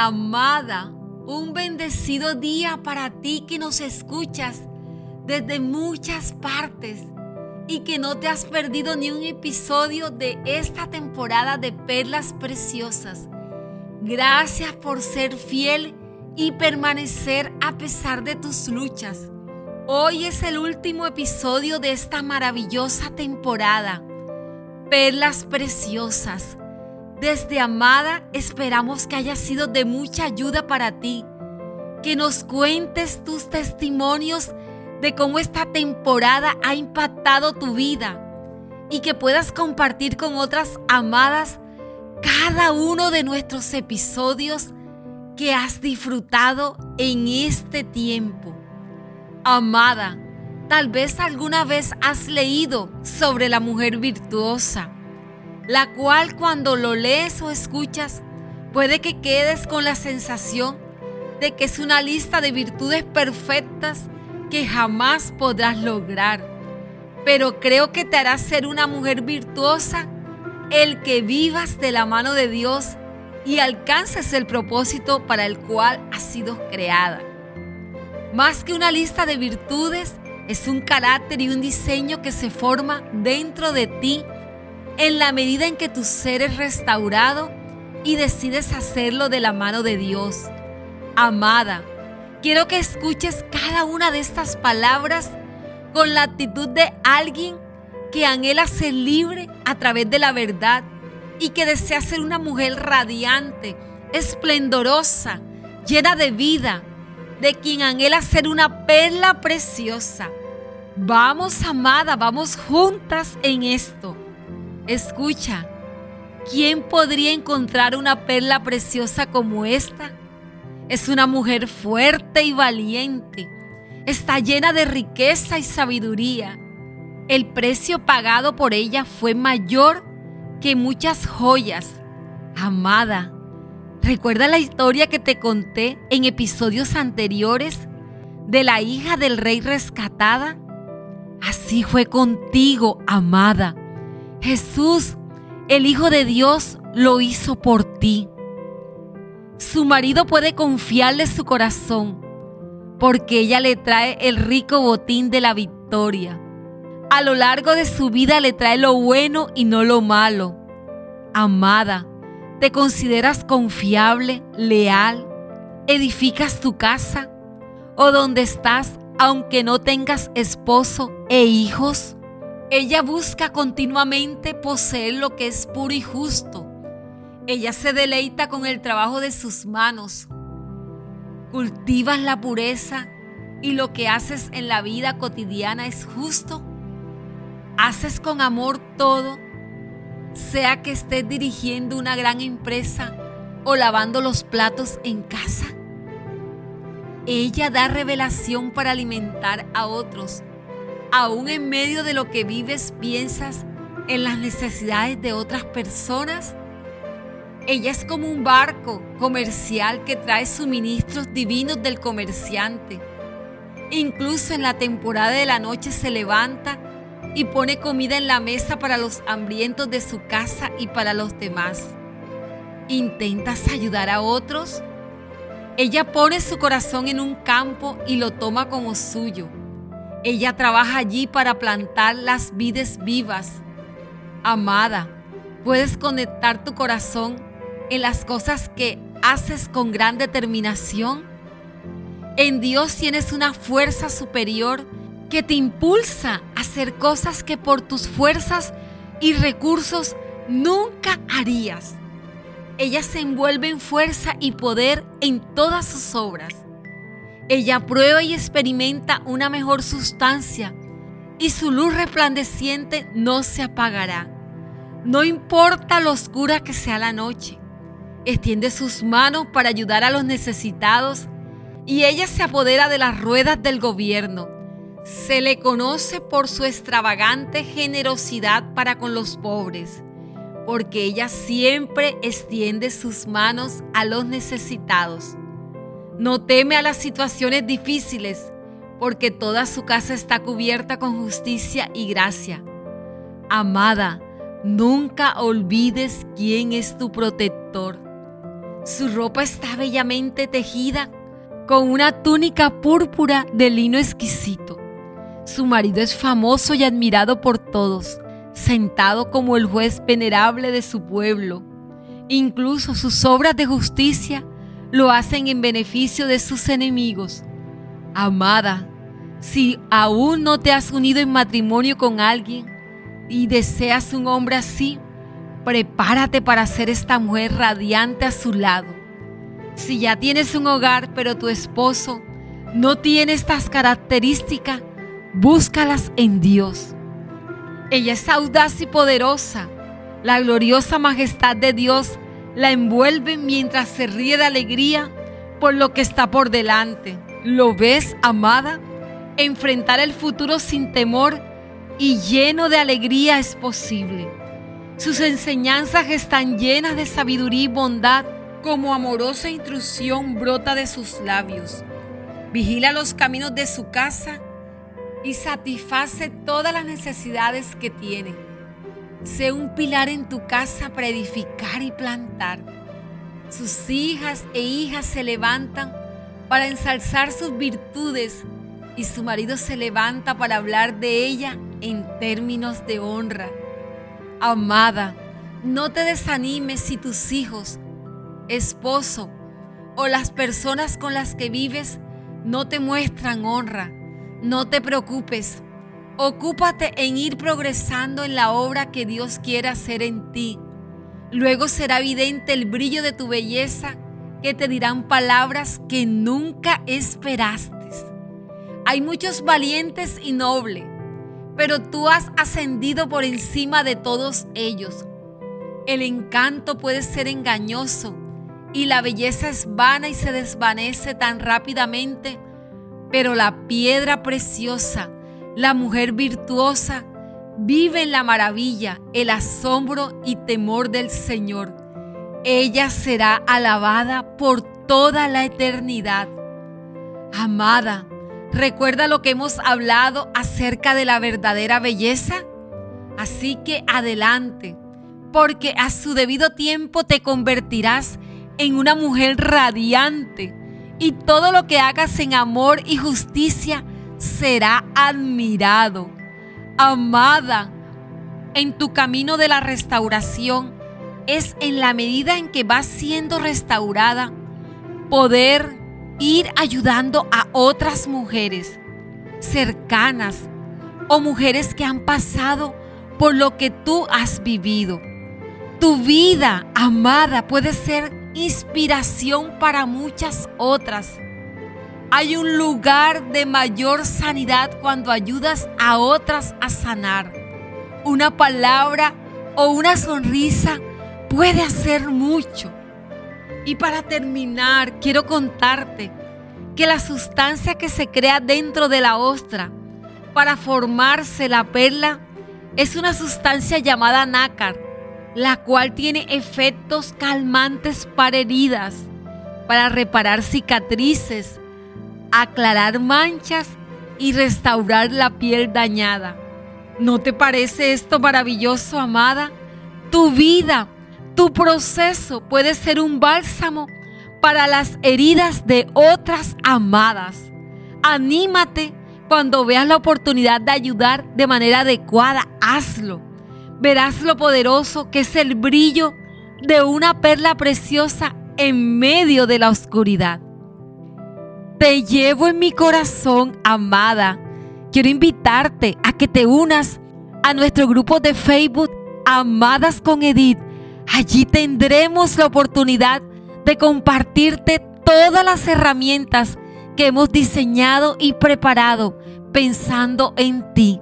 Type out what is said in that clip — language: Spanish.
Amada. Un bendecido día para ti que nos escuchas desde muchas partes y que no te has perdido ni un episodio de esta temporada de Perlas Preciosas. Gracias por ser fiel y permanecer a pesar de tus luchas. Hoy es el último episodio de esta maravillosa temporada. Perlas Preciosas. Desde Amada esperamos que haya sido de mucha ayuda para ti, que nos cuentes tus testimonios de cómo esta temporada ha impactado tu vida y que puedas compartir con otras amadas cada uno de nuestros episodios que has disfrutado en este tiempo. Amada, tal vez alguna vez has leído sobre la mujer virtuosa la cual cuando lo lees o escuchas, puede que quedes con la sensación de que es una lista de virtudes perfectas que jamás podrás lograr. Pero creo que te hará ser una mujer virtuosa el que vivas de la mano de Dios y alcances el propósito para el cual has sido creada. Más que una lista de virtudes, es un carácter y un diseño que se forma dentro de ti en la medida en que tu ser es restaurado y decides hacerlo de la mano de Dios. Amada, quiero que escuches cada una de estas palabras con la actitud de alguien que anhela ser libre a través de la verdad y que desea ser una mujer radiante, esplendorosa, llena de vida, de quien anhela ser una perla preciosa. Vamos, amada, vamos juntas en esto. Escucha, ¿quién podría encontrar una perla preciosa como esta? Es una mujer fuerte y valiente. Está llena de riqueza y sabiduría. El precio pagado por ella fue mayor que muchas joyas. Amada, ¿recuerda la historia que te conté en episodios anteriores de la hija del rey rescatada? Así fue contigo, amada. Jesús, el Hijo de Dios, lo hizo por ti. Su marido puede confiarle su corazón porque ella le trae el rico botín de la victoria. A lo largo de su vida le trae lo bueno y no lo malo. Amada, ¿te consideras confiable, leal? ¿Edificas tu casa? ¿O donde estás aunque no tengas esposo e hijos? Ella busca continuamente poseer lo que es puro y justo. Ella se deleita con el trabajo de sus manos. Cultivas la pureza y lo que haces en la vida cotidiana es justo. Haces con amor todo, sea que estés dirigiendo una gran empresa o lavando los platos en casa. Ella da revelación para alimentar a otros aún en medio de lo que vives, piensas en las necesidades de otras personas. Ella es como un barco comercial que trae suministros divinos del comerciante. Incluso en la temporada de la noche se levanta y pone comida en la mesa para los hambrientos de su casa y para los demás. ¿Intentas ayudar a otros? Ella pone su corazón en un campo y lo toma como suyo ella trabaja allí para plantar las vides vivas. Amada, puedes conectar tu corazón en las cosas que haces con gran determinación. En Dios tienes una fuerza superior que te impulsa a hacer cosas que por tus fuerzas y recursos nunca harías. Ella se envuelve en fuerza y poder en todas sus obras. Ella prueba y experimenta una mejor sustancia y su luz resplandeciente no se apagará. No importa lo oscura que sea la noche, extiende sus manos para ayudar a los necesitados y ella se apodera de las ruedas del gobierno. Se le conoce por su extravagante generosidad para con los pobres, porque ella siempre extiende sus manos a los necesitados. No teme a las situaciones difíciles, porque toda su casa está cubierta con justicia y gracia. Amada, nunca olvides quién es tu protector. Su ropa está bellamente tejida con una túnica púrpura de lino exquisito. Su marido es famoso y admirado por todos, sentado como el juez venerable de su pueblo. Incluso sus obras de justicia lo hacen en beneficio de sus enemigos. Amada, si aún no te has unido en matrimonio con alguien y deseas un hombre así, prepárate para ser esta mujer radiante a su lado. Si ya tienes un hogar pero tu esposo no tiene estas características, búscalas en Dios. Ella es audaz y poderosa. La gloriosa majestad de Dios la envuelve mientras se ríe de alegría por lo que está por delante. ¿Lo ves, amada? Enfrentar el futuro sin temor y lleno de alegría es posible. Sus enseñanzas están llenas de sabiduría y bondad, como amorosa instrucción brota de sus labios. Vigila los caminos de su casa y satisface todas las necesidades que tiene. Sé un pilar en tu casa para edificar y plantar. Sus hijas e hijas se levantan para ensalzar sus virtudes y su marido se levanta para hablar de ella en términos de honra. Amada, no te desanimes si tus hijos, esposo o las personas con las que vives no te muestran honra. No te preocupes. Ocúpate en ir progresando en la obra que Dios quiere hacer en ti. Luego será evidente el brillo de tu belleza que te dirán palabras que nunca esperaste. Hay muchos valientes y nobles pero tú has ascendido por encima de todos ellos. El encanto puede ser engañoso y la belleza es vana y se desvanece tan rápidamente, pero la piedra preciosa, la mujer virtuosa, vive en la maravilla, el asombro y temor del Señor. Ella será alabada por toda la eternidad. Amada, ¿Recuerda lo que hemos hablado acerca de la verdadera belleza? Así que adelante, porque a su debido tiempo te convertirás en una mujer radiante y todo lo que hagas en amor y justicia será admirado. Amada, en tu camino de la restauración es en la medida en que vas siendo restaurada poder ir ayudando a otras mujeres cercanas o mujeres que han pasado por lo que tú has vivido. Tu vida, amada, puede ser inspiración para muchas otras. Hay un lugar de mayor sanidad cuando ayudas a otras a sanar. Una palabra o una sonrisa puede hacer mucho. Y para terminar, quiero contarte que la sustancia que se crea dentro de la ostra para formarse la perla es una sustancia llamada nácar, la cual tiene efectos calmantes para heridas, para reparar cicatrices, aclarar manchas y restaurar la piel dañada. ¿No te parece esto maravilloso, amada? Tu vida tu proceso puede ser un bálsamo para las heridas de otras amadas. Anímate cuando veas la oportunidad de ayudar de manera adecuada, hazlo. Verás lo poderoso que es el brillo de una perla preciosa en medio de la oscuridad. Te llevo en mi corazón, amada. Quiero invitarte a que te unas a nuestro grupo de Facebook Amadas con Edith Allí tendremos la oportunidad de compartirte todas las herramientas que hemos diseñado y preparado pensando en ti.